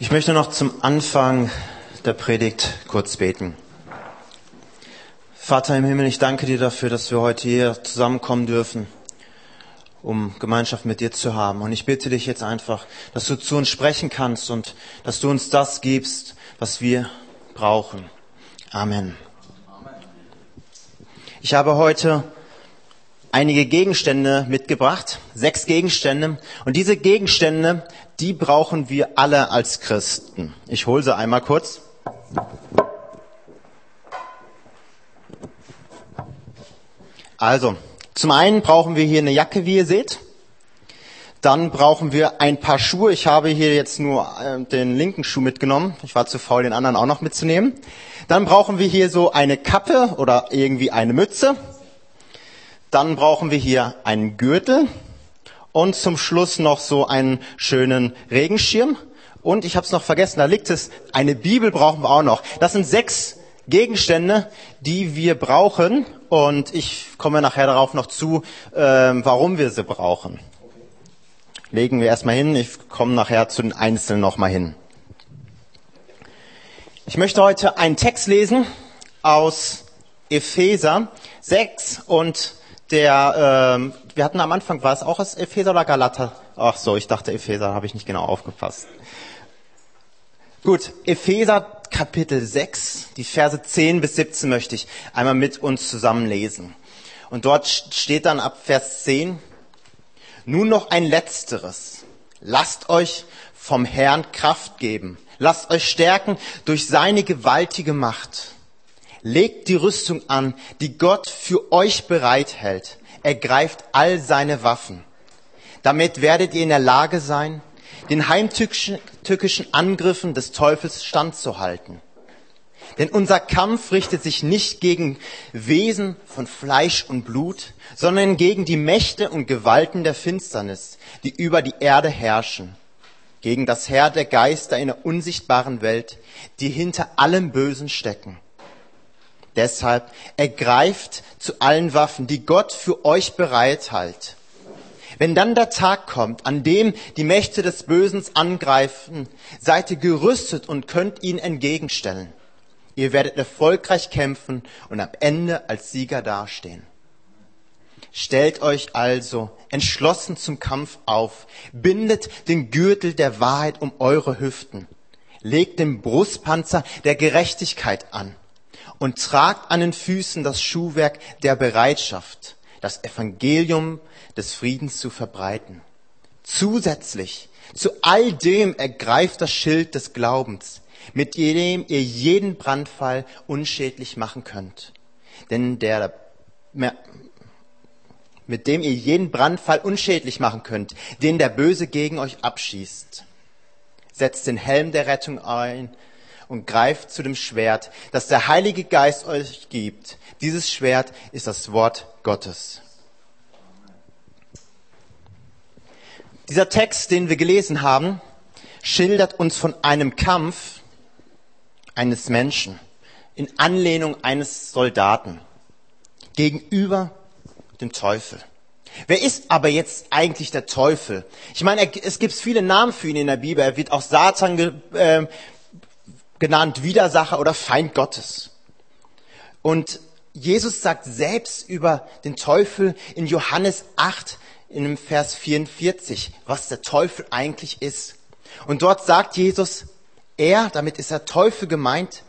Ich möchte noch zum Anfang der Predigt kurz beten. Vater im Himmel, ich danke dir dafür, dass wir heute hier zusammenkommen dürfen, um Gemeinschaft mit dir zu haben. Und ich bitte dich jetzt einfach, dass du zu uns sprechen kannst und dass du uns das gibst, was wir brauchen. Amen. Ich habe heute einige Gegenstände mitgebracht, sechs Gegenstände. Und diese Gegenstände, die brauchen wir alle als Christen. Ich hole sie einmal kurz. Also, zum einen brauchen wir hier eine Jacke, wie ihr seht. Dann brauchen wir ein paar Schuhe. Ich habe hier jetzt nur äh, den linken Schuh mitgenommen. Ich war zu faul, den anderen auch noch mitzunehmen. Dann brauchen wir hier so eine Kappe oder irgendwie eine Mütze. Dann brauchen wir hier einen Gürtel und zum Schluss noch so einen schönen Regenschirm. Und ich habe es noch vergessen, da liegt es, eine Bibel brauchen wir auch noch. Das sind sechs Gegenstände, die wir brauchen. Und ich komme nachher darauf noch zu, äh, warum wir sie brauchen. Legen wir erstmal hin. Ich komme nachher zu den Einzelnen nochmal hin. Ich möchte heute einen Text lesen aus Epheser 6 und der, ähm, wir hatten am Anfang, war es auch aus Epheser oder Galater? Ach so, ich dachte Epheser, habe ich nicht genau aufgepasst. Gut, Epheser Kapitel 6, die Verse 10 bis 17 möchte ich einmal mit uns zusammen lesen. Und dort steht dann ab Vers 10, nun noch ein letzteres. Lasst euch vom Herrn Kraft geben Lasst euch stärken durch seine gewaltige Macht. Legt die Rüstung an, die Gott für euch bereithält. Ergreift all seine Waffen. Damit werdet ihr in der Lage sein, den heimtückischen Angriffen des Teufels standzuhalten. Denn unser Kampf richtet sich nicht gegen Wesen von Fleisch und Blut, sondern gegen die Mächte und Gewalten der Finsternis, die über die Erde herrschen gegen das Herr der Geister in der unsichtbaren Welt, die hinter allem Bösen stecken. Deshalb ergreift zu allen Waffen, die Gott für euch bereithält. Wenn dann der Tag kommt, an dem die Mächte des Bösen angreifen, seid ihr gerüstet und könnt ihnen entgegenstellen. Ihr werdet erfolgreich kämpfen und am Ende als Sieger dastehen. Stellt euch also entschlossen zum Kampf auf, bindet den Gürtel der Wahrheit um eure Hüften, legt den Brustpanzer der Gerechtigkeit an und tragt an den Füßen das Schuhwerk der Bereitschaft, das Evangelium des Friedens zu verbreiten. Zusätzlich zu all dem ergreift das Schild des Glaubens, mit dem ihr jeden Brandfall unschädlich machen könnt. Denn der mit dem ihr jeden Brandfall unschädlich machen könnt, den der Böse gegen euch abschießt. Setzt den Helm der Rettung ein und greift zu dem Schwert, das der Heilige Geist euch gibt. Dieses Schwert ist das Wort Gottes. Dieser Text, den wir gelesen haben, schildert uns von einem Kampf eines Menschen in Anlehnung eines Soldaten gegenüber dem Teufel. Wer ist aber jetzt eigentlich der Teufel? Ich meine, es gibt viele Namen für ihn in der Bibel. Er wird auch Satan ge, äh, genannt, Widersacher oder Feind Gottes. Und Jesus sagt selbst über den Teufel in Johannes 8 in dem Vers 44, was der Teufel eigentlich ist. Und dort sagt Jesus, er, damit ist der Teufel gemeint,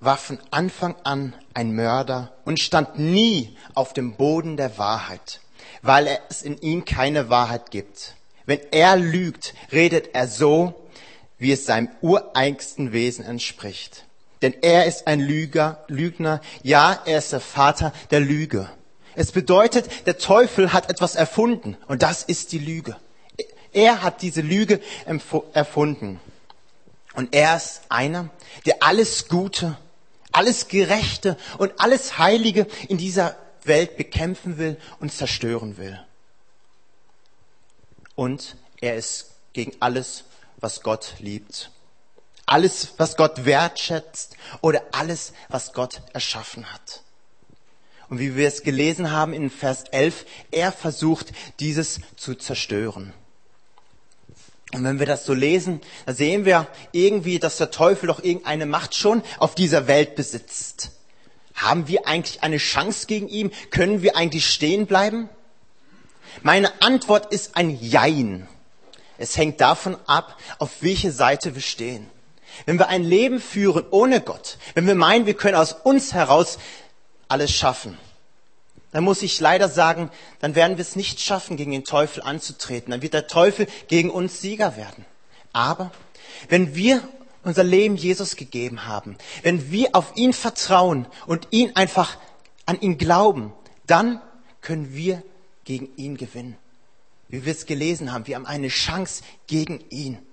war von Anfang an ein Mörder und stand nie auf dem Boden der Wahrheit, weil es in ihm keine Wahrheit gibt. Wenn er lügt, redet er so, wie es seinem ureigensten Wesen entspricht. Denn er ist ein Lüger, Lügner, ja, er ist der Vater der Lüge. Es bedeutet, der Teufel hat etwas erfunden und das ist die Lüge. Er hat diese Lüge erfunden. Und er ist einer, der alles Gute alles Gerechte und alles Heilige in dieser Welt bekämpfen will und zerstören will. Und er ist gegen alles, was Gott liebt. Alles, was Gott wertschätzt oder alles, was Gott erschaffen hat. Und wie wir es gelesen haben in Vers 11, er versucht, dieses zu zerstören. Und wenn wir das so lesen, da sehen wir irgendwie, dass der Teufel doch irgendeine Macht schon auf dieser Welt besitzt. Haben wir eigentlich eine Chance gegen ihn? Können wir eigentlich stehen bleiben? Meine Antwort ist ein Jein. Es hängt davon ab, auf welche Seite wir stehen. Wenn wir ein Leben führen ohne Gott, wenn wir meinen, wir können aus uns heraus alles schaffen, dann muss ich leider sagen, dann werden wir es nicht schaffen, gegen den Teufel anzutreten. Dann wird der Teufel gegen uns Sieger werden. Aber wenn wir unser Leben Jesus gegeben haben, wenn wir auf ihn vertrauen und ihn einfach an ihn glauben, dann können wir gegen ihn gewinnen. Wie wir es gelesen haben, wir haben eine Chance gegen ihn.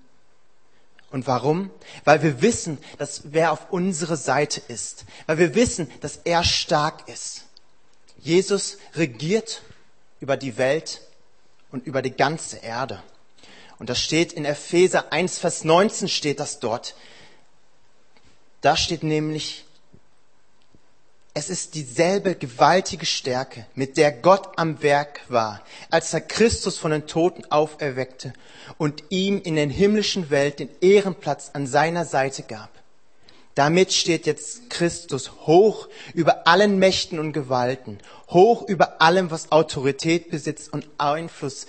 Und warum? Weil wir wissen, dass wer auf unsere Seite ist. Weil wir wissen, dass er stark ist. Jesus regiert über die Welt und über die ganze Erde. Und das steht in Epheser 1, Vers 19 steht das dort. Da steht nämlich, es ist dieselbe gewaltige Stärke, mit der Gott am Werk war, als er Christus von den Toten auferweckte und ihm in den himmlischen Welt den Ehrenplatz an seiner Seite gab. Damit steht jetzt Christus hoch über allen Mächten und Gewalten, hoch über allem, was Autorität besitzt und Einfluss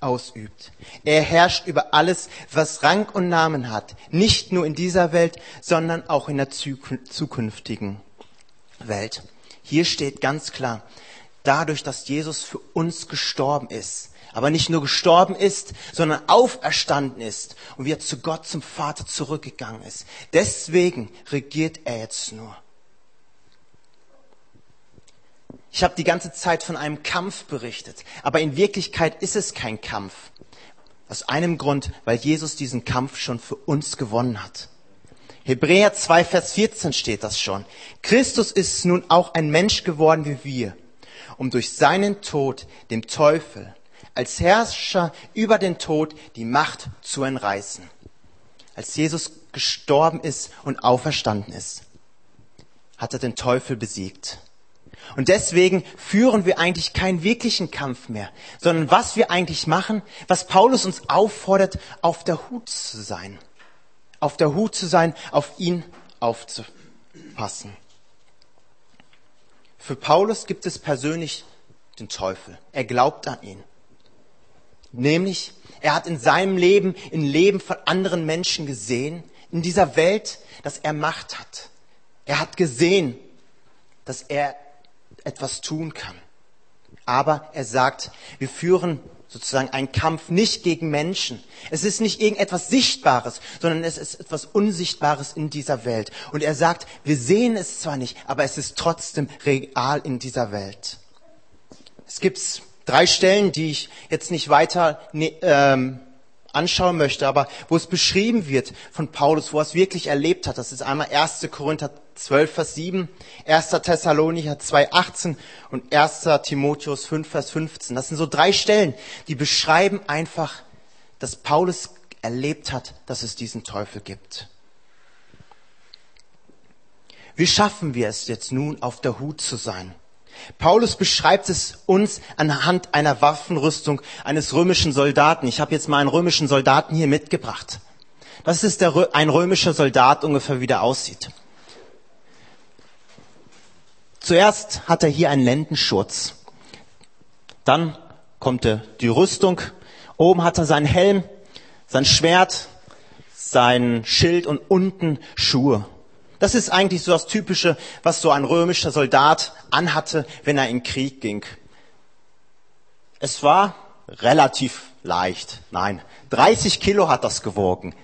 ausübt. Er herrscht über alles, was Rang und Namen hat, nicht nur in dieser Welt, sondern auch in der zukünftigen. Welt. Hier steht ganz klar, dadurch, dass Jesus für uns gestorben ist, aber nicht nur gestorben ist, sondern auferstanden ist und wir zu Gott, zum Vater zurückgegangen ist. Deswegen regiert er jetzt nur. Ich habe die ganze Zeit von einem Kampf berichtet, aber in Wirklichkeit ist es kein Kampf. Aus einem Grund, weil Jesus diesen Kampf schon für uns gewonnen hat. Hebräer 2, Vers 14 steht das schon. Christus ist nun auch ein Mensch geworden wie wir, um durch seinen Tod dem Teufel als Herrscher über den Tod die Macht zu entreißen. Als Jesus gestorben ist und auferstanden ist, hat er den Teufel besiegt. Und deswegen führen wir eigentlich keinen wirklichen Kampf mehr, sondern was wir eigentlich machen, was Paulus uns auffordert, auf der Hut zu sein auf der Hut zu sein, auf ihn aufzupassen. Für Paulus gibt es persönlich den Teufel. Er glaubt an ihn. Nämlich, er hat in seinem Leben, im Leben von anderen Menschen gesehen, in dieser Welt, dass er Macht hat. Er hat gesehen, dass er etwas tun kann. Aber er sagt, wir führen sozusagen ein Kampf nicht gegen Menschen. Es ist nicht irgendetwas Sichtbares, sondern es ist etwas Unsichtbares in dieser Welt. Und er sagt, wir sehen es zwar nicht, aber es ist trotzdem real in dieser Welt. Es gibt drei Stellen, die ich jetzt nicht weiter ne, ähm, anschauen möchte, aber wo es beschrieben wird von Paulus, wo er es wirklich erlebt hat. Das ist einmal 1. Korinther 12, Vers 7, 1. Thessalonicher 2, 18 und 1. Timotheus 5, Vers 15. Das sind so drei Stellen, die beschreiben einfach, dass Paulus erlebt hat, dass es diesen Teufel gibt. Wie schaffen wir es jetzt nun, auf der Hut zu sein? Paulus beschreibt es uns anhand einer Waffenrüstung eines römischen Soldaten. Ich habe jetzt mal einen römischen Soldaten hier mitgebracht. Das ist der, ein römischer Soldat ungefähr, wie der aussieht. Zuerst hat er hier einen Lendenschurz. Dann kommt er die Rüstung. Oben hat er seinen Helm, sein Schwert, sein Schild und unten Schuhe. Das ist eigentlich so das Typische, was so ein römischer Soldat anhatte, wenn er in Krieg ging. Es war relativ leicht. Nein, 30 Kilo hat das gewogen.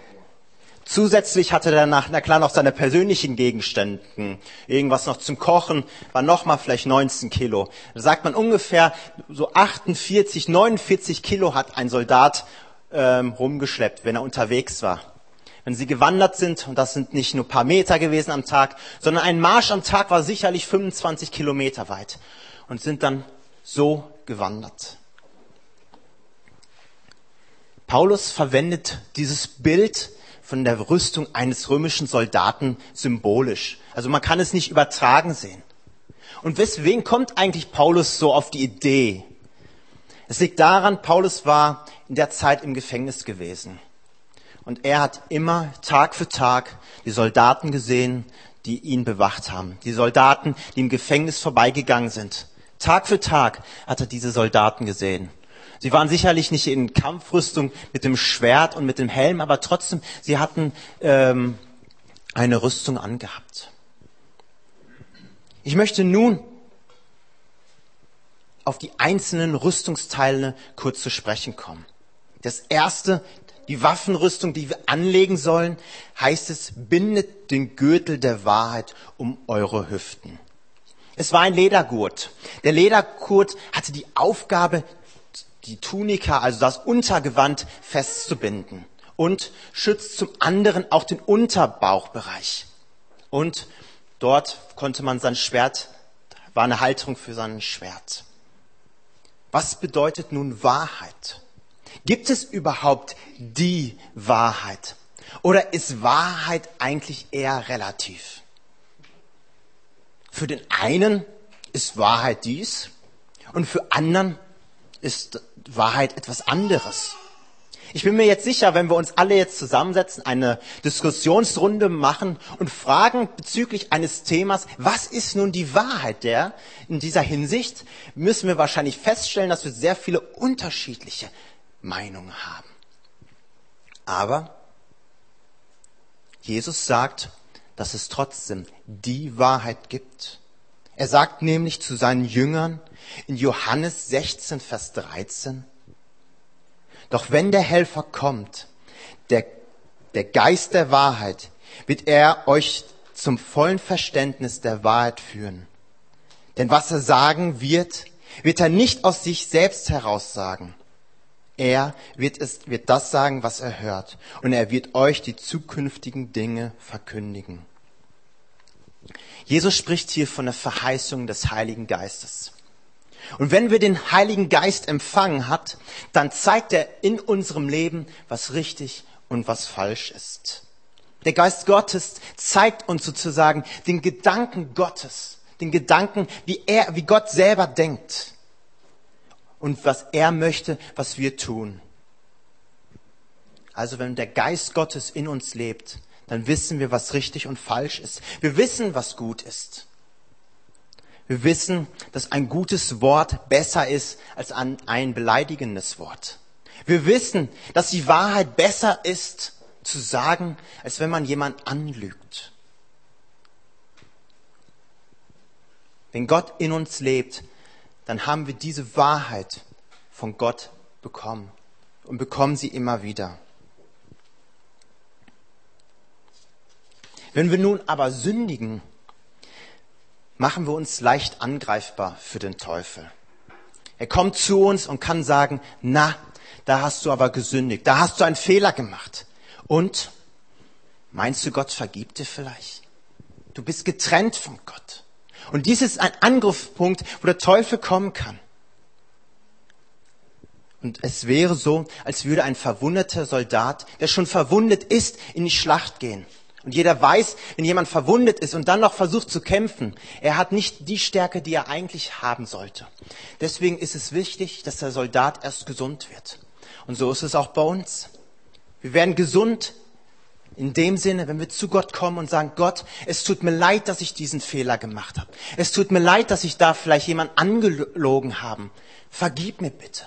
Zusätzlich hatte er nach, na klar, noch seine persönlichen Gegenständen, irgendwas noch zum Kochen, war nochmal vielleicht 19 Kilo. Da sagt man ungefähr so 48, 49 Kilo hat ein Soldat ähm, rumgeschleppt, wenn er unterwegs war wenn sie gewandert sind, und das sind nicht nur paar Meter gewesen am Tag, sondern ein Marsch am Tag war sicherlich 25 Kilometer weit und sind dann so gewandert. Paulus verwendet dieses Bild von der Rüstung eines römischen Soldaten symbolisch. Also man kann es nicht übertragen sehen. Und weswegen kommt eigentlich Paulus so auf die Idee? Es liegt daran, Paulus war in der Zeit im Gefängnis gewesen. Und er hat immer Tag für Tag die Soldaten gesehen, die ihn bewacht haben. Die Soldaten, die im Gefängnis vorbeigegangen sind. Tag für Tag hat er diese Soldaten gesehen. Sie waren sicherlich nicht in Kampfrüstung mit dem Schwert und mit dem Helm, aber trotzdem, sie hatten ähm, eine Rüstung angehabt. Ich möchte nun auf die einzelnen Rüstungsteile kurz zu sprechen kommen. Das erste, die Waffenrüstung, die wir anlegen sollen, heißt es, bindet den Gürtel der Wahrheit um eure Hüften. Es war ein Ledergurt. Der Ledergurt hatte die Aufgabe, die Tunika, also das Untergewand, festzubinden und schützt zum anderen auch den Unterbauchbereich. Und dort konnte man sein Schwert, war eine Halterung für sein Schwert. Was bedeutet nun Wahrheit? Gibt es überhaupt die Wahrheit? Oder ist Wahrheit eigentlich eher relativ? Für den einen ist Wahrheit dies und für anderen ist Wahrheit etwas anderes. Ich bin mir jetzt sicher, wenn wir uns alle jetzt zusammensetzen, eine Diskussionsrunde machen und fragen bezüglich eines Themas, was ist nun die Wahrheit der in dieser Hinsicht, müssen wir wahrscheinlich feststellen, dass wir sehr viele unterschiedliche Meinungen haben. Aber Jesus sagt, dass es trotzdem die Wahrheit gibt. Er sagt nämlich zu seinen Jüngern in Johannes 16, Vers 13, doch wenn der Helfer kommt, der, der Geist der Wahrheit, wird er euch zum vollen Verständnis der Wahrheit führen. Denn was er sagen wird, wird er nicht aus sich selbst heraus sagen. Er wird, es, wird das sagen, was er hört. Und er wird euch die zukünftigen Dinge verkündigen. Jesus spricht hier von der Verheißung des Heiligen Geistes. Und wenn wir den Heiligen Geist empfangen hat, dann zeigt er in unserem Leben, was richtig und was falsch ist. Der Geist Gottes zeigt uns sozusagen den Gedanken Gottes, den Gedanken, wie er, wie Gott selber denkt und was er möchte, was wir tun. Also wenn der Geist Gottes in uns lebt, dann wissen wir, was richtig und falsch ist. Wir wissen, was gut ist. Wir wissen, dass ein gutes Wort besser ist als ein beleidigendes Wort. Wir wissen, dass die Wahrheit besser ist zu sagen, als wenn man jemand anlügt. Wenn Gott in uns lebt, dann haben wir diese Wahrheit von Gott bekommen und bekommen sie immer wieder. Wenn wir nun aber sündigen, machen wir uns leicht angreifbar für den Teufel. Er kommt zu uns und kann sagen, na, da hast du aber gesündigt, da hast du einen Fehler gemacht. Und meinst du, Gott vergibt dir vielleicht? Du bist getrennt von Gott. Und dies ist ein Angriffspunkt, wo der Teufel kommen kann. Und es wäre so, als würde ein verwundeter Soldat, der schon verwundet ist, in die Schlacht gehen. Und jeder weiß, wenn jemand verwundet ist und dann noch versucht zu kämpfen, er hat nicht die Stärke, die er eigentlich haben sollte. Deswegen ist es wichtig, dass der Soldat erst gesund wird. Und so ist es auch bei uns. Wir werden gesund in dem Sinne, wenn wir zu Gott kommen und sagen, Gott, es tut mir leid, dass ich diesen Fehler gemacht habe. Es tut mir leid, dass ich da vielleicht jemand angelogen habe. Vergib mir bitte.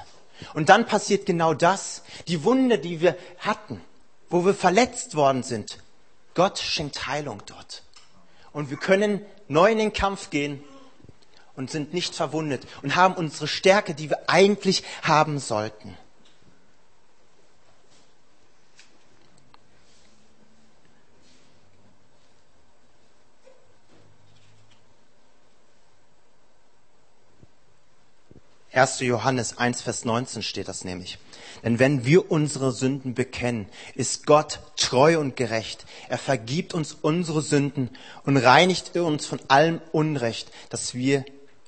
Und dann passiert genau das. Die Wunde, die wir hatten, wo wir verletzt worden sind, Gott schenkt Heilung dort. Und wir können neu in den Kampf gehen und sind nicht verwundet und haben unsere Stärke, die wir eigentlich haben sollten. 1. Johannes 1, Vers 19 steht das nämlich. Denn wenn wir unsere Sünden bekennen, ist Gott treu und gerecht. Er vergibt uns unsere Sünden und reinigt uns von allem Unrecht, das wir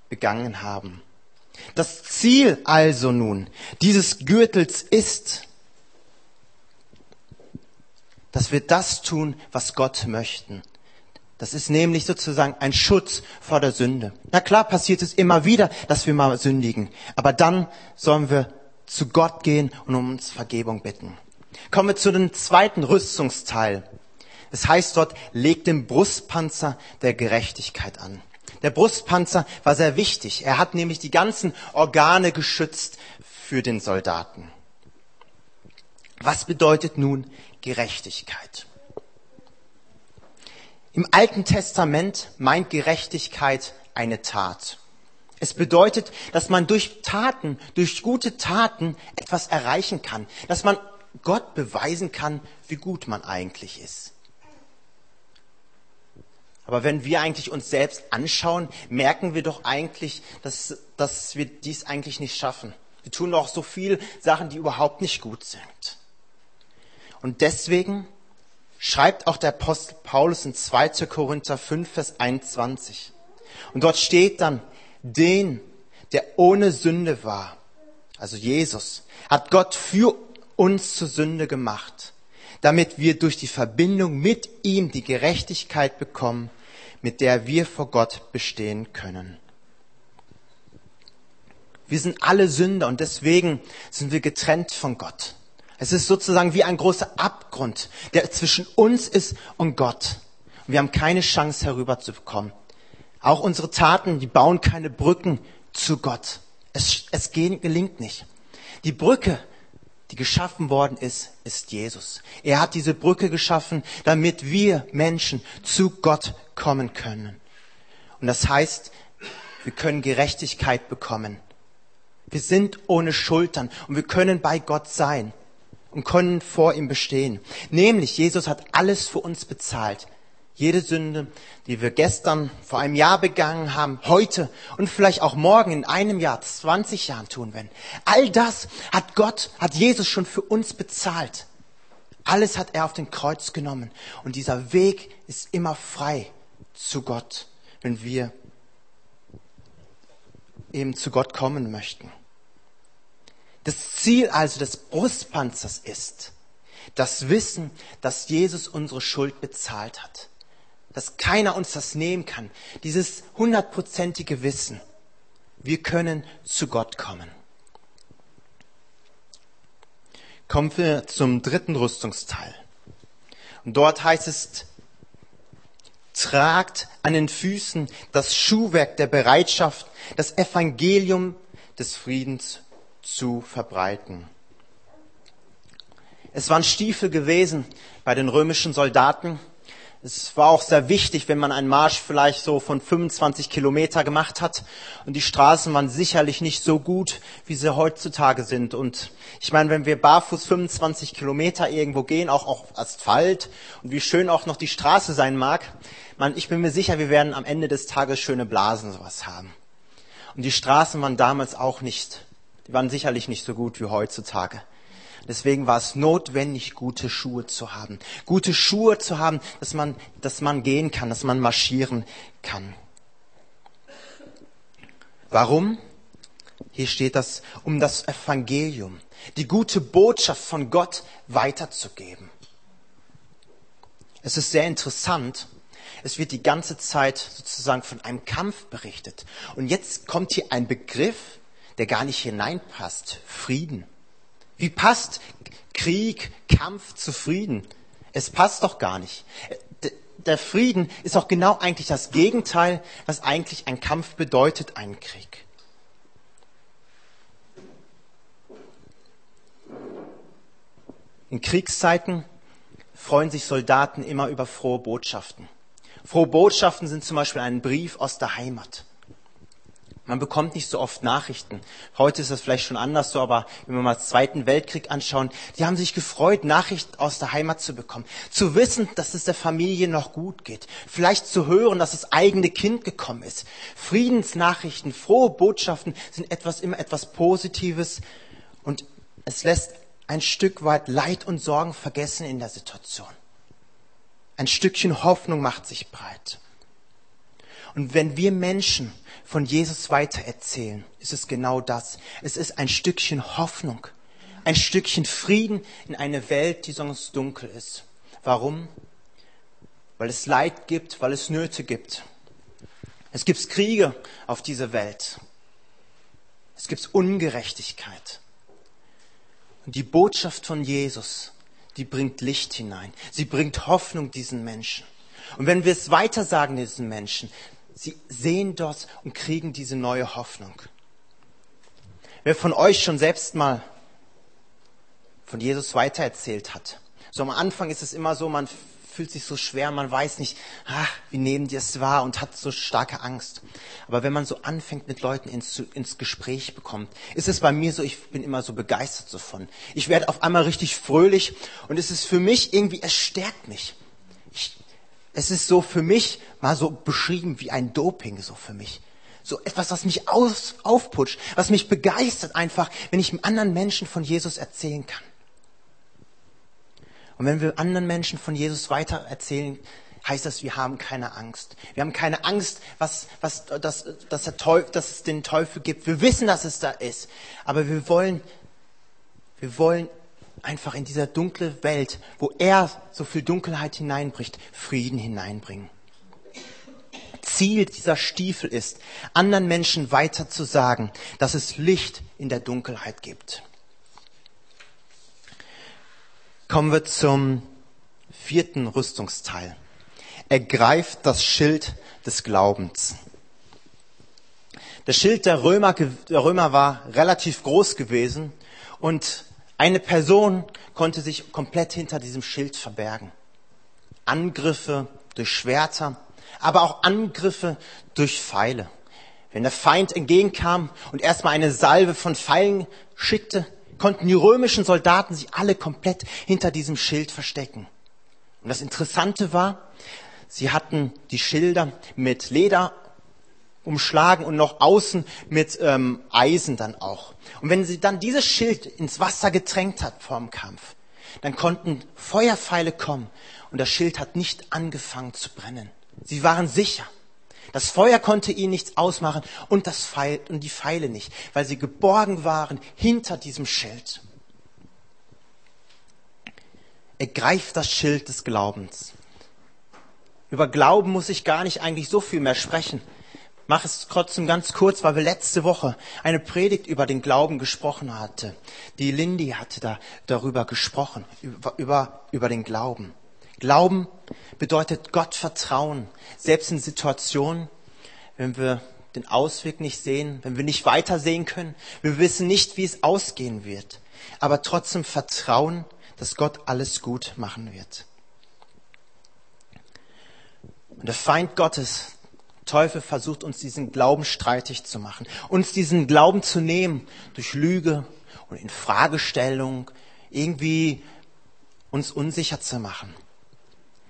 begangen haben. Das Ziel also nun dieses Gürtels ist, dass wir das tun, was Gott möchten. Das ist nämlich sozusagen ein Schutz vor der Sünde. Na klar passiert es immer wieder, dass wir mal sündigen. Aber dann sollen wir zu Gott gehen und um uns Vergebung bitten. Kommen wir zu dem zweiten Rüstungsteil. Das heißt dort, legt den Brustpanzer der Gerechtigkeit an. Der Brustpanzer war sehr wichtig. Er hat nämlich die ganzen Organe geschützt für den Soldaten. Was bedeutet nun Gerechtigkeit? Im Alten Testament meint Gerechtigkeit eine Tat. Es bedeutet, dass man durch Taten, durch gute Taten etwas erreichen kann, dass man Gott beweisen kann, wie gut man eigentlich ist. Aber wenn wir eigentlich uns selbst anschauen, merken wir doch eigentlich, dass, dass wir dies eigentlich nicht schaffen. Wir tun doch so viele Sachen, die überhaupt nicht gut sind. Und deswegen schreibt auch der Apostel Paulus in 2. Korinther 5, Vers 21. Und dort steht dann, den, der ohne Sünde war, also Jesus, hat Gott für uns zur Sünde gemacht, damit wir durch die Verbindung mit ihm die Gerechtigkeit bekommen, mit der wir vor Gott bestehen können. Wir sind alle Sünder und deswegen sind wir getrennt von Gott. Es ist sozusagen wie ein großer Abgrund, der zwischen uns ist und Gott. Und wir haben keine Chance herüberzukommen. Auch unsere Taten, die bauen keine Brücken zu Gott. Es, es gelingt nicht. Die Brücke, die geschaffen worden ist, ist Jesus. Er hat diese Brücke geschaffen, damit wir Menschen zu Gott kommen können. Und das heißt, wir können Gerechtigkeit bekommen. Wir sind ohne Schultern und wir können bei Gott sein und können vor ihm bestehen. Nämlich, Jesus hat alles für uns bezahlt. Jede Sünde, die wir gestern vor einem Jahr begangen haben, heute und vielleicht auch morgen in einem Jahr, 20 Jahren tun werden. All das hat Gott, hat Jesus schon für uns bezahlt. Alles hat er auf den Kreuz genommen. Und dieser Weg ist immer frei zu Gott, wenn wir eben zu Gott kommen möchten. Das Ziel also des Brustpanzers ist das Wissen, dass Jesus unsere Schuld bezahlt hat dass keiner uns das nehmen kann. Dieses hundertprozentige Wissen. Wir können zu Gott kommen. Kommen wir zum dritten Rüstungsteil. Und dort heißt es, tragt an den Füßen das Schuhwerk der Bereitschaft, das Evangelium des Friedens zu verbreiten. Es waren Stiefel gewesen bei den römischen Soldaten, es war auch sehr wichtig, wenn man einen Marsch vielleicht so von 25 Kilometer gemacht hat. Und die Straßen waren sicherlich nicht so gut, wie sie heutzutage sind. Und ich meine, wenn wir barfuß 25 Kilometer irgendwo gehen, auch auf Asphalt und wie schön auch noch die Straße sein mag, man, ich bin mir sicher, wir werden am Ende des Tages schöne Blasen sowas haben. Und die Straßen waren damals auch nicht, die waren sicherlich nicht so gut wie heutzutage. Deswegen war es notwendig, gute Schuhe zu haben. Gute Schuhe zu haben, dass man, dass man gehen kann, dass man marschieren kann. Warum? Hier steht das, um das Evangelium, die gute Botschaft von Gott weiterzugeben. Es ist sehr interessant. Es wird die ganze Zeit sozusagen von einem Kampf berichtet. Und jetzt kommt hier ein Begriff, der gar nicht hineinpasst. Frieden. Wie passt Krieg, Kampf zu Frieden? Es passt doch gar nicht. Der Frieden ist auch genau eigentlich das Gegenteil, was eigentlich ein Kampf bedeutet, ein Krieg. In Kriegszeiten freuen sich Soldaten immer über frohe Botschaften. Frohe Botschaften sind zum Beispiel ein Brief aus der Heimat. Man bekommt nicht so oft Nachrichten. Heute ist das vielleicht schon anders so, aber wenn wir mal den Zweiten Weltkrieg anschauen, die haben sich gefreut, Nachrichten aus der Heimat zu bekommen. Zu wissen, dass es der Familie noch gut geht. Vielleicht zu hören, dass das eigene Kind gekommen ist. Friedensnachrichten, frohe Botschaften sind etwas, immer etwas Positives und es lässt ein Stück weit Leid und Sorgen vergessen in der Situation. Ein Stückchen Hoffnung macht sich breit. Und wenn wir Menschen von Jesus weitererzählen, ist es genau das. Es ist ein Stückchen Hoffnung, ein Stückchen Frieden in eine Welt, die sonst dunkel ist. Warum? Weil es Leid gibt, weil es Nöte gibt. Es gibt Kriege auf dieser Welt. Es gibt Ungerechtigkeit. Und die Botschaft von Jesus die bringt Licht hinein. Sie bringt Hoffnung diesen Menschen. Und wenn wir es weiter sagen diesen Menschen, sie sehen dort und kriegen diese neue Hoffnung. Wer von euch schon selbst mal von Jesus weitererzählt hat? So am Anfang ist es immer so, man fühlt sich so schwer, man weiß nicht, ach, wie nehmen die es wahr und hat so starke Angst. Aber wenn man so anfängt, mit Leuten ins, ins Gespräch bekommt, ist es bei mir so, ich bin immer so begeistert davon. Ich werde auf einmal richtig fröhlich und es ist für mich irgendwie, es stärkt mich. Ich, es ist so für mich mal so beschrieben wie ein Doping, so für mich. So etwas, was mich aus, aufputscht, was mich begeistert einfach, wenn ich anderen Menschen von Jesus erzählen kann. Und wenn wir anderen Menschen von Jesus weiter erzählen, heißt das, wir haben keine Angst. Wir haben keine Angst, was, was, dass, dass, der Teufel, dass es den Teufel gibt. Wir wissen, dass es da ist. Aber wir wollen, wir wollen einfach in dieser dunkle Welt, wo er so viel Dunkelheit hineinbricht, Frieden hineinbringen. Ziel dieser Stiefel ist, anderen Menschen weiter zu sagen, dass es Licht in der Dunkelheit gibt. Kommen wir zum vierten Rüstungsteil. Ergreift das Schild des Glaubens. Der Schild der Römer, der Römer war relativ groß gewesen und eine Person konnte sich komplett hinter diesem Schild verbergen. Angriffe durch Schwerter, aber auch Angriffe durch Pfeile. Wenn der Feind entgegenkam und erstmal eine Salve von Pfeilen schickte, konnten die römischen Soldaten sich alle komplett hinter diesem Schild verstecken. Und das Interessante war, sie hatten die Schilder mit Leder umschlagen und noch außen mit ähm, Eisen dann auch. Und wenn sie dann dieses Schild ins Wasser getränkt hat vor dem Kampf, dann konnten Feuerpfeile kommen und das Schild hat nicht angefangen zu brennen. Sie waren sicher. Das Feuer konnte ihnen nichts ausmachen und, das Pfeil, und die Pfeile nicht, weil sie geborgen waren hinter diesem Schild. Ergreift das Schild des Glaubens. Über Glauben muss ich gar nicht eigentlich so viel mehr sprechen. Mach es trotzdem ganz kurz, weil wir letzte Woche eine Predigt über den Glauben gesprochen hatte. Die Lindy hatte da darüber gesprochen, über, über, über den Glauben. Glauben bedeutet Gott vertrauen, selbst in Situationen, wenn wir den Ausweg nicht sehen, wenn wir nicht weitersehen können, wir wissen nicht, wie es ausgehen wird, aber trotzdem vertrauen, dass Gott alles gut machen wird. Und der Feind Gottes, Teufel, versucht uns diesen Glauben streitig zu machen, uns diesen Glauben zu nehmen durch Lüge und in Fragestellung, irgendwie uns unsicher zu machen.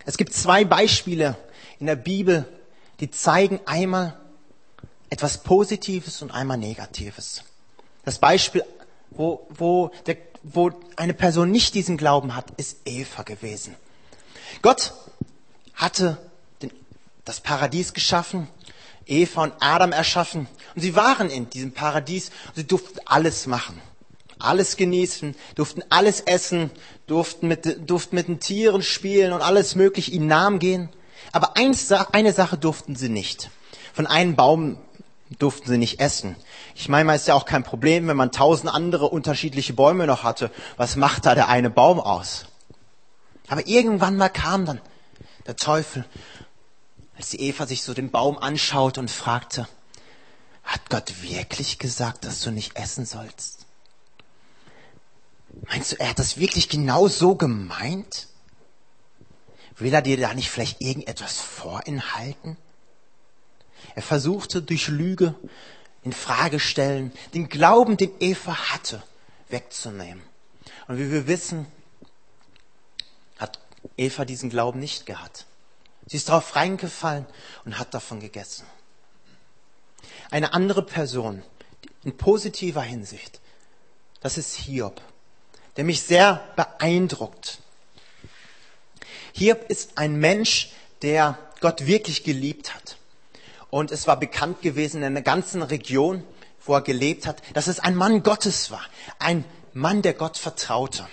Es gibt zwei Beispiele in der Bibel, die zeigen einmal etwas Positives und einmal Negatives. Das Beispiel, wo, wo, der, wo eine Person nicht diesen Glauben hat, ist Eva gewesen. Gott hatte das Paradies geschaffen, Eva und Adam erschaffen und sie waren in diesem Paradies und sie durften alles machen alles genießen, durften alles essen, durften mit, durften mit den Tieren spielen und alles mögliche ihnen Namen gehen. Aber eins, eine Sache durften sie nicht. Von einem Baum durften sie nicht essen. Ich meine, es ist ja auch kein Problem, wenn man tausend andere unterschiedliche Bäume noch hatte. Was macht da der eine Baum aus? Aber irgendwann mal kam dann der Teufel, als die Eva sich so den Baum anschaut und fragte, hat Gott wirklich gesagt, dass du nicht essen sollst? Meinst du, er hat das wirklich genau so gemeint? Will er dir da nicht vielleicht irgendetwas vorenthalten? Er versuchte durch Lüge, in Frage stellen, den Glauben, den Eva hatte, wegzunehmen. Und wie wir wissen, hat Eva diesen Glauben nicht gehabt. Sie ist darauf reingefallen und hat davon gegessen. Eine andere Person in positiver Hinsicht, das ist Hiob der mich sehr beeindruckt. Hiob ist ein Mensch, der Gott wirklich geliebt hat. Und es war bekannt gewesen in der ganzen Region, wo er gelebt hat, dass es ein Mann Gottes war. Ein Mann, der Gott vertraute.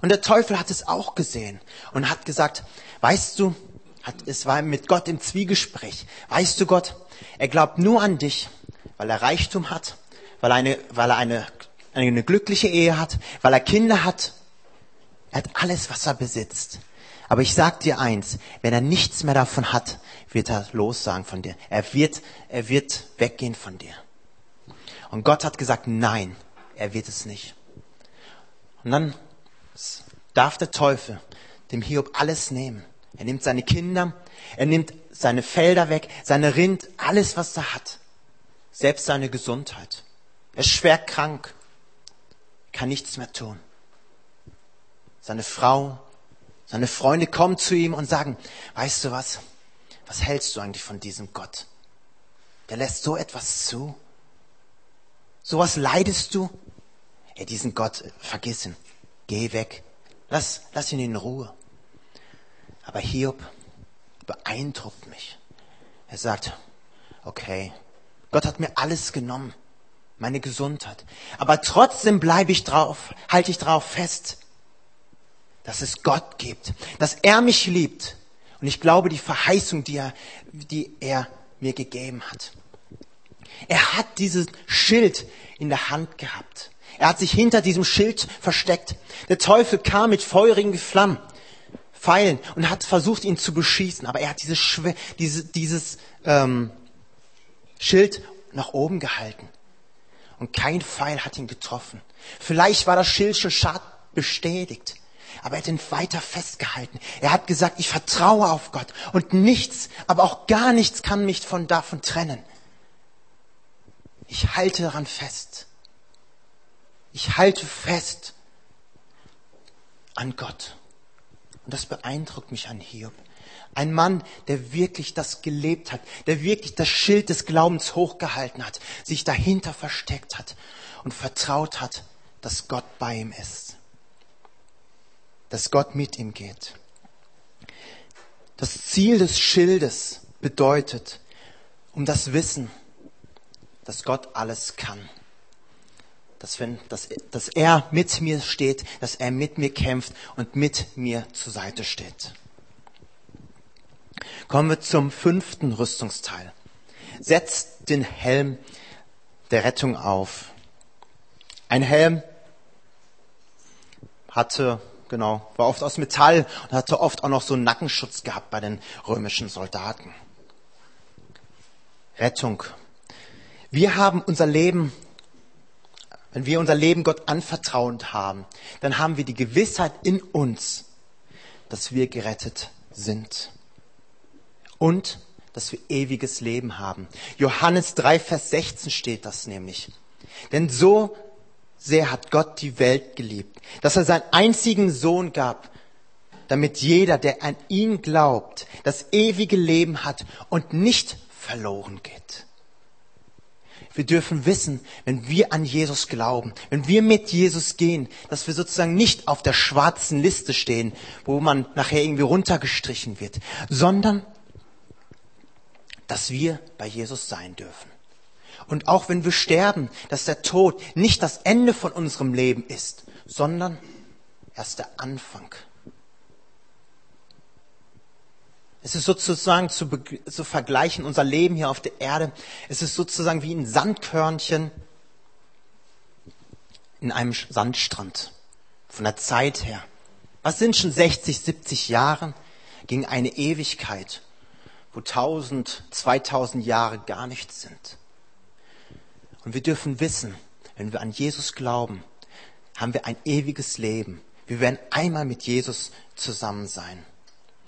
Und der Teufel hat es auch gesehen und hat gesagt, weißt du, hat, es war mit Gott im Zwiegespräch. Weißt du Gott, er glaubt nur an dich, weil er Reichtum hat, weil er eine, weil er eine eine glückliche Ehe hat, weil er Kinder hat. Er hat alles, was er besitzt. Aber ich sag dir eins, wenn er nichts mehr davon hat, wird er lossagen von dir. Er wird, er wird weggehen von dir. Und Gott hat gesagt, nein, er wird es nicht. Und dann darf der Teufel dem Hiob alles nehmen. Er nimmt seine Kinder, er nimmt seine Felder weg, seine Rind, alles, was er hat. Selbst seine Gesundheit. Er ist schwer krank, kann nichts mehr tun. Seine Frau, seine Freunde kommen zu ihm und sagen, weißt du was? Was hältst du eigentlich von diesem Gott? Der lässt so etwas zu. Sowas leidest du? Ja, diesen Gott, vergiss ihn. Geh weg. Lass, lass ihn in Ruhe. Aber Hiob beeindruckt mich. Er sagt, okay, Gott hat mir alles genommen, meine Gesundheit. Aber trotzdem bleibe ich drauf, halte ich drauf fest, dass es Gott gibt, dass er mich liebt. Und ich glaube, die Verheißung, die er, die er mir gegeben hat. Er hat dieses Schild in der Hand gehabt. Er hat sich hinter diesem Schild versteckt. Der Teufel kam mit feurigen Flammen, Pfeilen und hat versucht, ihn zu beschießen. Aber er hat dieses, Schwe diese, dieses ähm, Schild nach oben gehalten. Und kein Pfeil hat ihn getroffen. Vielleicht war das Schild schon schad bestätigt. Aber er hat ihn weiter festgehalten. Er hat gesagt, ich vertraue auf Gott. Und nichts, aber auch gar nichts kann mich von davon trennen. Ich halte daran fest. Ich halte fest an Gott. Und das beeindruckt mich an Hiob. Ein Mann, der wirklich das gelebt hat, der wirklich das Schild des Glaubens hochgehalten hat, sich dahinter versteckt hat und vertraut hat, dass Gott bei ihm ist, dass Gott mit ihm geht. Das Ziel des Schildes bedeutet, um das Wissen, dass Gott alles kann dass, wenn, dass, dass er mit mir steht, dass er mit mir kämpft und mit mir zur Seite steht. Kommen wir zum fünften Rüstungsteil. Setzt den Helm der Rettung auf. Ein Helm hatte, genau, war oft aus Metall und hatte oft auch noch so einen Nackenschutz gehabt bei den römischen Soldaten. Rettung. Wir haben unser Leben wenn wir unser Leben Gott anvertraut haben, dann haben wir die Gewissheit in uns, dass wir gerettet sind. Und dass wir ewiges Leben haben. Johannes 3, Vers 16 steht das nämlich. Denn so sehr hat Gott die Welt geliebt, dass er seinen einzigen Sohn gab, damit jeder, der an ihn glaubt, das ewige Leben hat und nicht verloren geht. Wir dürfen wissen, wenn wir an Jesus glauben, wenn wir mit Jesus gehen, dass wir sozusagen nicht auf der schwarzen Liste stehen, wo man nachher irgendwie runtergestrichen wird, sondern dass wir bei Jesus sein dürfen. Und auch wenn wir sterben, dass der Tod nicht das Ende von unserem Leben ist, sondern erst der Anfang Es ist sozusagen zu, zu vergleichen, unser Leben hier auf der Erde. Es ist sozusagen wie ein Sandkörnchen in einem Sandstrand. Von der Zeit her. Was sind schon 60, 70 Jahre gegen eine Ewigkeit, wo 1000, 2000 Jahre gar nichts sind? Und wir dürfen wissen, wenn wir an Jesus glauben, haben wir ein ewiges Leben. Wir werden einmal mit Jesus zusammen sein.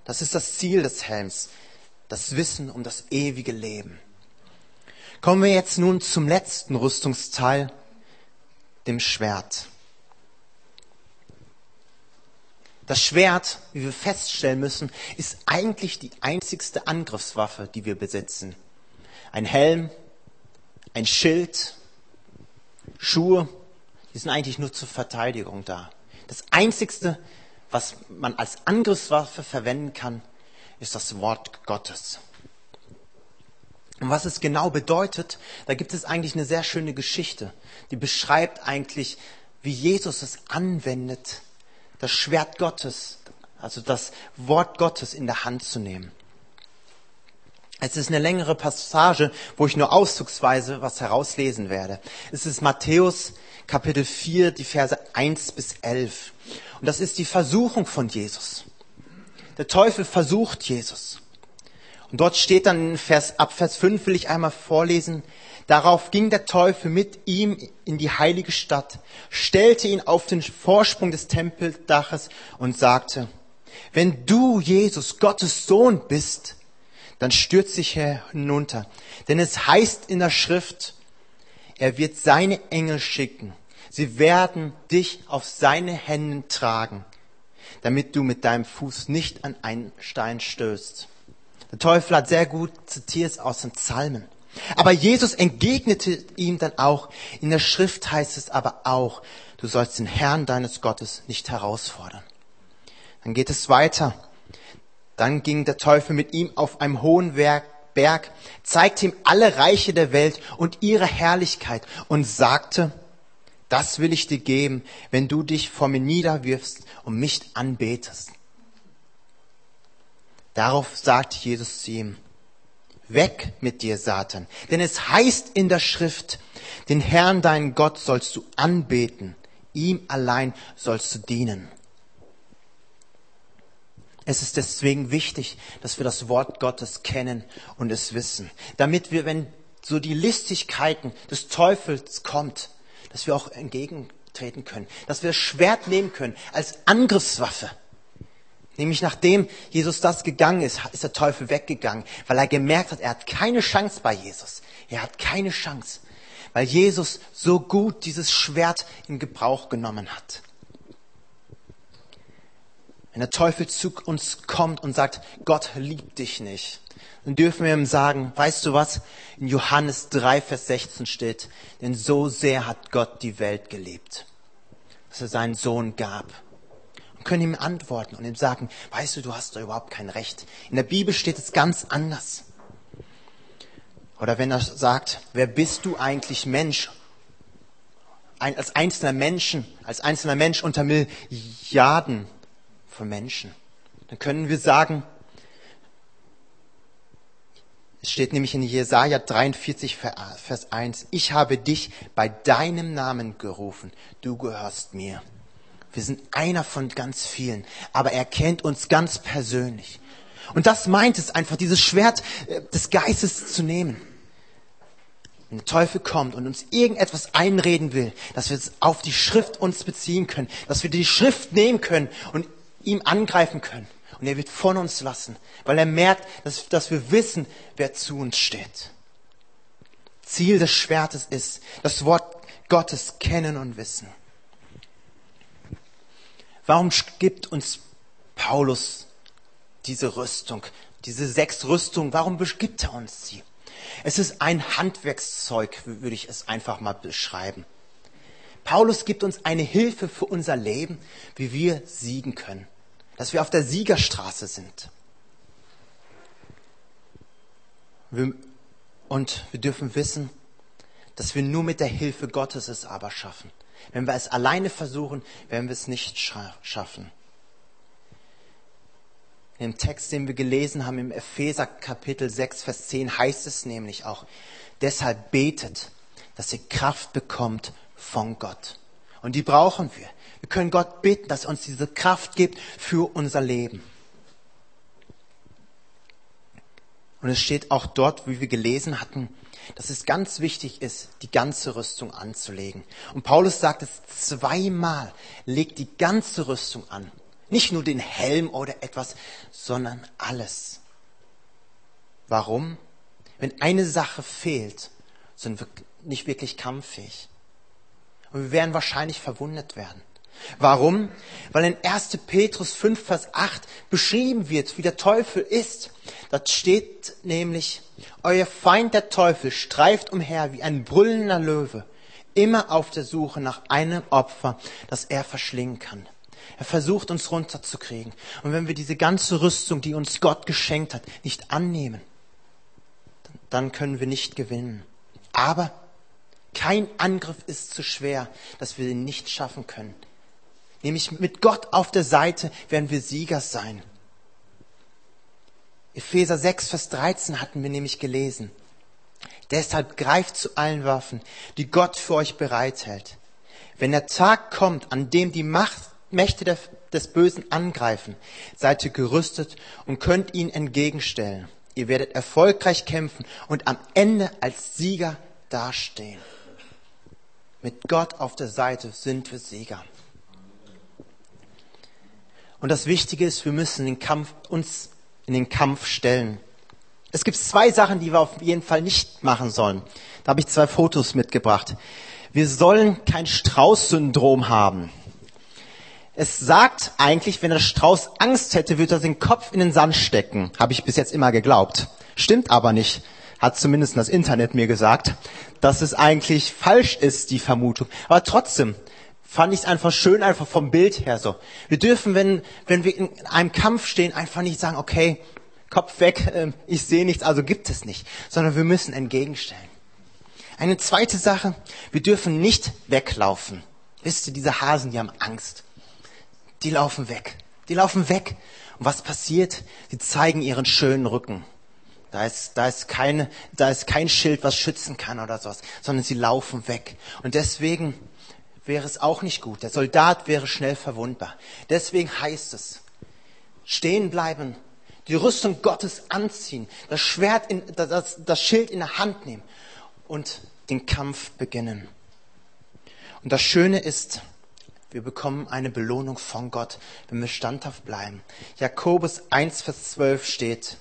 Das ist das Ziel des Helms, das Wissen um das ewige Leben. Kommen wir jetzt nun zum letzten Rüstungsteil, dem Schwert. Das Schwert, wie wir feststellen müssen, ist eigentlich die einzigste Angriffswaffe, die wir besitzen. Ein Helm, ein Schild, Schuhe, die sind eigentlich nur zur Verteidigung da. Das einzigste, was man als Angriffswaffe verwenden kann, ist das Wort Gottes. Und was es genau bedeutet, da gibt es eigentlich eine sehr schöne Geschichte, die beschreibt eigentlich, wie Jesus es anwendet, das Schwert Gottes, also das Wort Gottes in der Hand zu nehmen. Es ist eine längere Passage, wo ich nur auszugsweise was herauslesen werde. Es ist Matthäus Kapitel 4, die Verse 1 bis 11. Und das ist die Versuchung von Jesus. Der Teufel versucht Jesus. Und dort steht dann Vers, ab Vers 5 will ich einmal vorlesen. Darauf ging der Teufel mit ihm in die heilige Stadt, stellte ihn auf den Vorsprung des Tempeldaches und sagte, wenn du, Jesus, Gottes Sohn bist, dann stürz dich hinunter. Denn es heißt in der Schrift, er wird seine Engel schicken. Sie werden dich auf seine Hände tragen, damit du mit deinem Fuß nicht an einen Stein stößt. Der Teufel hat sehr gut zitiert aus den Psalmen. Aber Jesus entgegnete ihm dann auch, in der Schrift heißt es aber auch, du sollst den Herrn deines Gottes nicht herausfordern. Dann geht es weiter. Dann ging der Teufel mit ihm auf einem hohen Berg, zeigte ihm alle Reiche der Welt und ihre Herrlichkeit und sagte, das will ich dir geben, wenn du dich vor mir niederwirfst und mich anbetest. Darauf sagte Jesus zu ihm, weg mit dir, Satan, denn es heißt in der Schrift, den Herrn deinen Gott sollst du anbeten, ihm allein sollst du dienen. Es ist deswegen wichtig, dass wir das Wort Gottes kennen und es wissen, damit wir, wenn so die Listigkeiten des Teufels kommt, dass wir auch entgegentreten können, dass wir das Schwert nehmen können als Angriffswaffe. Nämlich nachdem Jesus das gegangen ist, ist der Teufel weggegangen, weil er gemerkt hat, er hat keine Chance bei Jesus. Er hat keine Chance, weil Jesus so gut dieses Schwert in Gebrauch genommen hat. Wenn der Teufel zu uns kommt und sagt, Gott liebt dich nicht, dann dürfen wir ihm sagen, weißt du was? In Johannes 3, Vers 16 steht, denn so sehr hat Gott die Welt geliebt, dass er seinen Sohn gab. Und können ihm antworten und ihm sagen, weißt du, du hast doch überhaupt kein Recht. In der Bibel steht es ganz anders. Oder wenn er sagt, wer bist du eigentlich Mensch? Ein, als einzelner Menschen, als einzelner Mensch unter Milliarden von Menschen. Dann können wir sagen, es steht nämlich in Jesaja 43, Vers 1, ich habe dich bei deinem Namen gerufen, du gehörst mir. Wir sind einer von ganz vielen, aber er kennt uns ganz persönlich. Und das meint es einfach, dieses Schwert äh, des Geistes zu nehmen. Wenn der Teufel kommt und uns irgendetwas einreden will, dass wir es auf die Schrift uns beziehen können, dass wir die Schrift nehmen können und ihm angreifen können. Und er wird von uns lassen, weil er merkt, dass, dass wir wissen, wer zu uns steht. Ziel des Schwertes ist, das Wort Gottes kennen und wissen. Warum gibt uns Paulus diese Rüstung, diese sechs Rüstungen, warum gibt er uns sie? Es ist ein Handwerkszeug, würde ich es einfach mal beschreiben. Paulus gibt uns eine Hilfe für unser Leben, wie wir siegen können dass wir auf der Siegerstraße sind. und wir dürfen wissen, dass wir nur mit der Hilfe Gottes es aber schaffen. Wenn wir es alleine versuchen, werden wir es nicht schaffen. Im Text, den wir gelesen haben, im Epheser Kapitel 6, Vers 10, heißt es nämlich auch, deshalb betet, dass ihr Kraft bekommt von Gott. Und die brauchen wir. Wir können Gott bitten, dass er uns diese Kraft gibt für unser Leben. Und es steht auch dort, wie wir gelesen hatten, dass es ganz wichtig ist, die ganze Rüstung anzulegen. Und Paulus sagt es zweimal, legt die ganze Rüstung an. Nicht nur den Helm oder etwas, sondern alles. Warum? Wenn eine Sache fehlt, sind wir nicht wirklich kampffähig. Und wir werden wahrscheinlich verwundet werden. Warum? Weil in 1. Petrus 5, Vers 8 beschrieben wird, wie der Teufel ist. Dort steht nämlich, euer Feind der Teufel streift umher wie ein brüllender Löwe, immer auf der Suche nach einem Opfer, das er verschlingen kann. Er versucht uns runterzukriegen. Und wenn wir diese ganze Rüstung, die uns Gott geschenkt hat, nicht annehmen, dann können wir nicht gewinnen. Aber kein Angriff ist zu schwer, dass wir ihn nicht schaffen können. Nämlich mit Gott auf der Seite werden wir Sieger sein. Epheser 6, Vers 13 hatten wir nämlich gelesen. Deshalb greift zu allen Waffen, die Gott für euch bereithält. Wenn der Tag kommt, an dem die Macht, Mächte der, des Bösen angreifen, seid ihr gerüstet und könnt ihnen entgegenstellen. Ihr werdet erfolgreich kämpfen und am Ende als Sieger dastehen. Mit Gott auf der Seite sind wir Sieger. Und das Wichtige ist, wir müssen den Kampf, uns in den Kampf stellen. Es gibt zwei Sachen, die wir auf jeden Fall nicht machen sollen. Da habe ich zwei Fotos mitgebracht. Wir sollen kein Strauß-Syndrom haben. Es sagt eigentlich, wenn der Strauß Angst hätte, würde er den Kopf in den Sand stecken. Habe ich bis jetzt immer geglaubt. Stimmt aber nicht. Hat zumindest das Internet mir gesagt, dass es eigentlich falsch ist, die Vermutung. Aber trotzdem fand ich es einfach schön, einfach vom Bild her so. Wir dürfen, wenn, wenn wir in einem Kampf stehen, einfach nicht sagen, okay, Kopf weg, äh, ich sehe nichts, also gibt es nicht. Sondern wir müssen entgegenstellen. Eine zweite Sache, wir dürfen nicht weglaufen. Wisst ihr, diese Hasen, die haben Angst die laufen weg. Die laufen weg. Und was passiert? Sie zeigen ihren schönen Rücken. Da ist, da ist keine, da ist kein Schild, was schützen kann oder sowas, sondern sie laufen weg. Und deswegen wäre es auch nicht gut. Der Soldat wäre schnell verwundbar. Deswegen heißt es, stehen bleiben, die Rüstung Gottes anziehen, das Schwert, in, das, das Schild in der Hand nehmen und den Kampf beginnen. Und das Schöne ist, wir bekommen eine Belohnung von Gott, wenn wir standhaft bleiben. Jakobus 1, Vers 12 steht,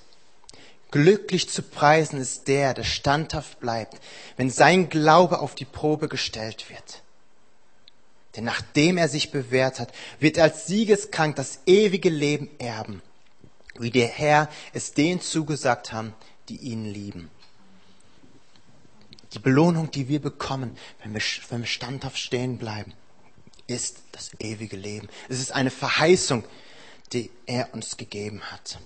Glücklich zu preisen ist der, der standhaft bleibt, wenn sein Glaube auf die Probe gestellt wird. Denn nachdem er sich bewährt hat, wird er als siegeskrank das ewige Leben erben, wie der Herr es denen zugesagt haben, die ihn lieben. Die Belohnung, die wir bekommen, wenn wir, wenn wir standhaft stehen bleiben ist das ewige Leben. Es ist eine Verheißung, die er uns gegeben hat.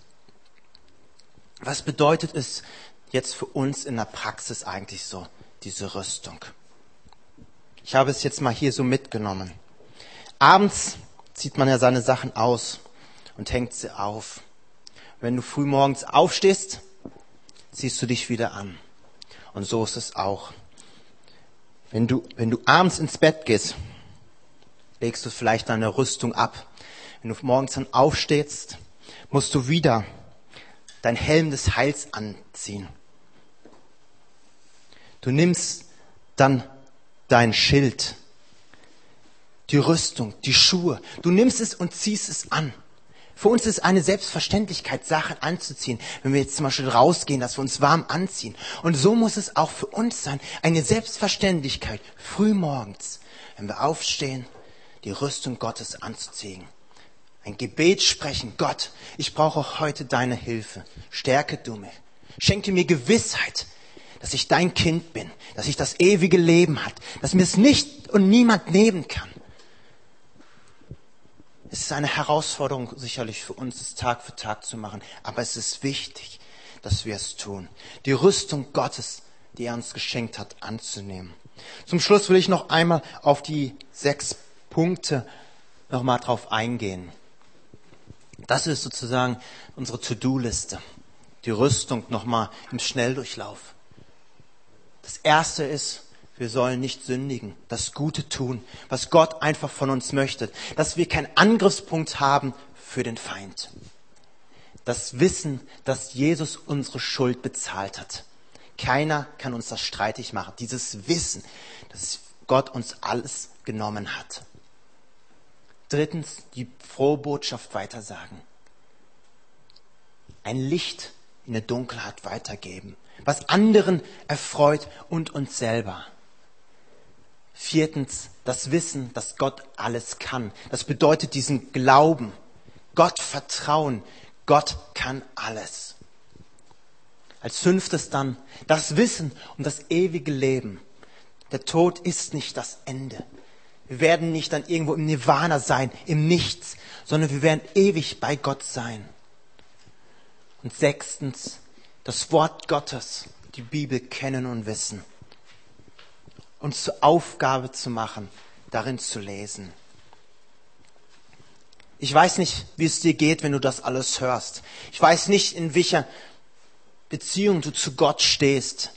Was bedeutet es jetzt für uns in der Praxis eigentlich so, diese Rüstung? Ich habe es jetzt mal hier so mitgenommen. Abends zieht man ja seine Sachen aus und hängt sie auf. Wenn du früh morgens aufstehst, ziehst du dich wieder an. Und so ist es auch. Wenn du, wenn du abends ins Bett gehst, legst du vielleicht deine Rüstung ab. Wenn du morgens dann aufstehst, musst du wieder dein Helm des Heils anziehen. Du nimmst dann dein Schild, die Rüstung, die Schuhe. Du nimmst es und ziehst es an. Für uns ist eine Selbstverständlichkeit, Sachen anzuziehen. Wenn wir jetzt zum Beispiel rausgehen, dass wir uns warm anziehen. Und so muss es auch für uns sein. Eine Selbstverständlichkeit, früh morgens, wenn wir aufstehen, die Rüstung Gottes anzuziehen. Ein Gebet sprechen, Gott, ich brauche heute deine Hilfe. Stärke du mich. Schenke mir Gewissheit, dass ich dein Kind bin, dass ich das ewige Leben hat, dass mir es nicht und niemand nehmen kann. Es ist eine Herausforderung sicherlich für uns, es Tag für Tag zu machen, aber es ist wichtig, dass wir es tun. Die Rüstung Gottes, die er uns geschenkt hat, anzunehmen. Zum Schluss will ich noch einmal auf die sechs Punkte nochmal drauf eingehen. Das ist sozusagen unsere To-Do-Liste. Die Rüstung nochmal im Schnelldurchlauf. Das erste ist, wir sollen nicht sündigen, das Gute tun, was Gott einfach von uns möchte, dass wir keinen Angriffspunkt haben für den Feind. Das Wissen, dass Jesus unsere Schuld bezahlt hat. Keiner kann uns das streitig machen. Dieses Wissen, dass Gott uns alles genommen hat. Drittens, die frohe Botschaft weitersagen. Ein Licht in der Dunkelheit weitergeben, was anderen erfreut und uns selber. Viertens, das Wissen, dass Gott alles kann. Das bedeutet diesen Glauben, Gott vertrauen, Gott kann alles. Als fünftes dann das Wissen um das ewige Leben. Der Tod ist nicht das Ende. Wir werden nicht dann irgendwo im Nirvana sein, im Nichts, sondern wir werden ewig bei Gott sein. Und sechstens, das Wort Gottes, die Bibel kennen und wissen. Uns zur Aufgabe zu machen, darin zu lesen. Ich weiß nicht, wie es dir geht, wenn du das alles hörst. Ich weiß nicht, in welcher Beziehung du zu Gott stehst.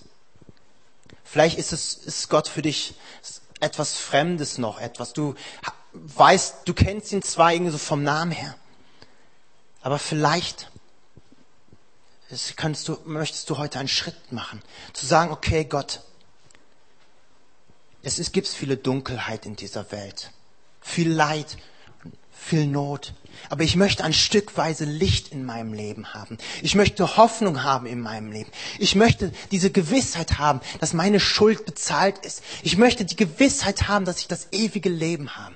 Vielleicht ist es ist Gott für dich etwas Fremdes noch, etwas. Du weißt, du kennst ihn zwar irgendwie so vom Namen her, aber vielleicht kannst du, möchtest du heute einen Schritt machen, zu sagen, okay, Gott, es, es gibt viele Dunkelheit in dieser Welt, viel Leid, viel Not. Aber ich möchte ein Stückweise Licht in meinem Leben haben. Ich möchte Hoffnung haben in meinem Leben. Ich möchte diese Gewissheit haben, dass meine Schuld bezahlt ist. Ich möchte die Gewissheit haben, dass ich das ewige Leben habe.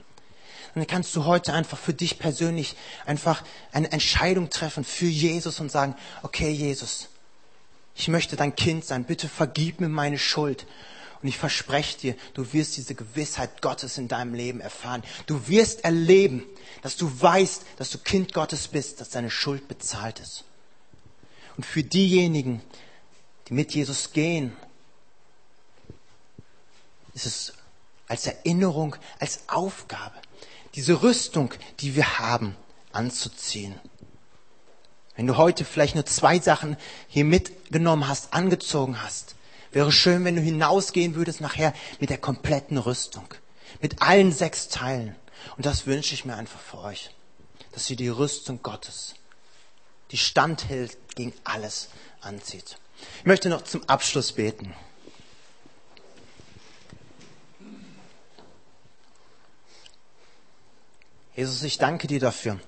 Dann kannst du heute einfach für dich persönlich einfach eine Entscheidung treffen für Jesus und sagen, okay Jesus, ich möchte dein Kind sein. Bitte vergib mir meine Schuld und ich verspreche dir, du wirst diese Gewissheit Gottes in deinem Leben erfahren. Du wirst erleben, dass du weißt, dass du Kind Gottes bist, dass deine Schuld bezahlt ist. Und für diejenigen, die mit Jesus gehen, ist es als Erinnerung, als Aufgabe, diese Rüstung, die wir haben, anzuziehen. Wenn du heute vielleicht nur zwei Sachen hier mitgenommen hast, angezogen hast, Wäre schön, wenn du hinausgehen würdest nachher mit der kompletten Rüstung. Mit allen sechs Teilen. Und das wünsche ich mir einfach für euch. Dass ihr die Rüstung Gottes, die standhält gegen alles, anzieht. Ich möchte noch zum Abschluss beten. Jesus, ich danke dir dafür,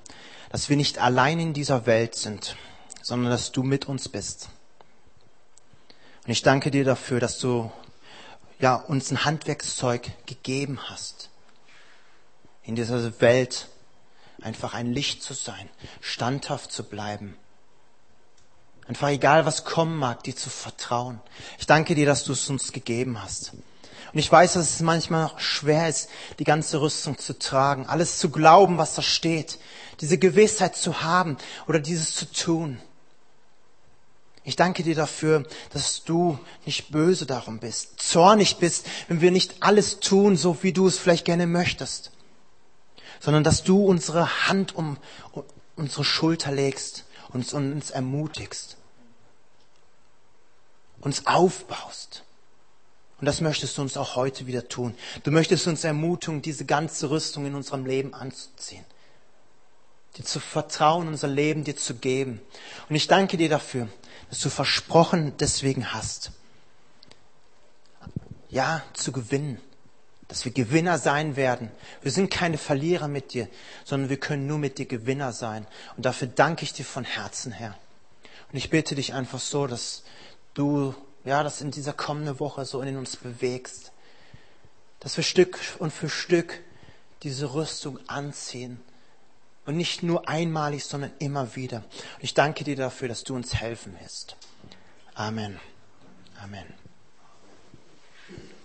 dass wir nicht allein in dieser Welt sind, sondern dass du mit uns bist. Und ich danke dir dafür, dass du ja, uns ein Handwerkszeug gegeben hast, in dieser Welt einfach ein Licht zu sein, standhaft zu bleiben. Einfach egal, was kommen mag, dir zu vertrauen. Ich danke dir, dass du es uns gegeben hast. Und ich weiß, dass es manchmal schwer ist, die ganze Rüstung zu tragen, alles zu glauben, was da steht, diese Gewissheit zu haben oder dieses zu tun. Ich danke dir dafür, dass du nicht böse darum bist, zornig bist, wenn wir nicht alles tun, so wie du es vielleicht gerne möchtest, sondern dass du unsere Hand um unsere Schulter legst und uns ermutigst, uns aufbaust. Und das möchtest du uns auch heute wieder tun. Du möchtest uns ermutigen, diese ganze Rüstung in unserem Leben anzuziehen. Dir zu vertrauen, unser Leben dir zu geben. Und ich danke dir dafür, dass du versprochen deswegen hast. Ja, zu gewinnen. Dass wir Gewinner sein werden. Wir sind keine Verlierer mit dir, sondern wir können nur mit dir Gewinner sein. Und dafür danke ich dir von Herzen, Herr. Und ich bitte dich einfach so, dass du, ja, das in dieser kommenden Woche so in uns bewegst. Dass wir Stück und für Stück diese Rüstung anziehen und nicht nur einmalig, sondern immer wieder. Und ich danke dir dafür, dass du uns helfen wirst. Amen. Amen.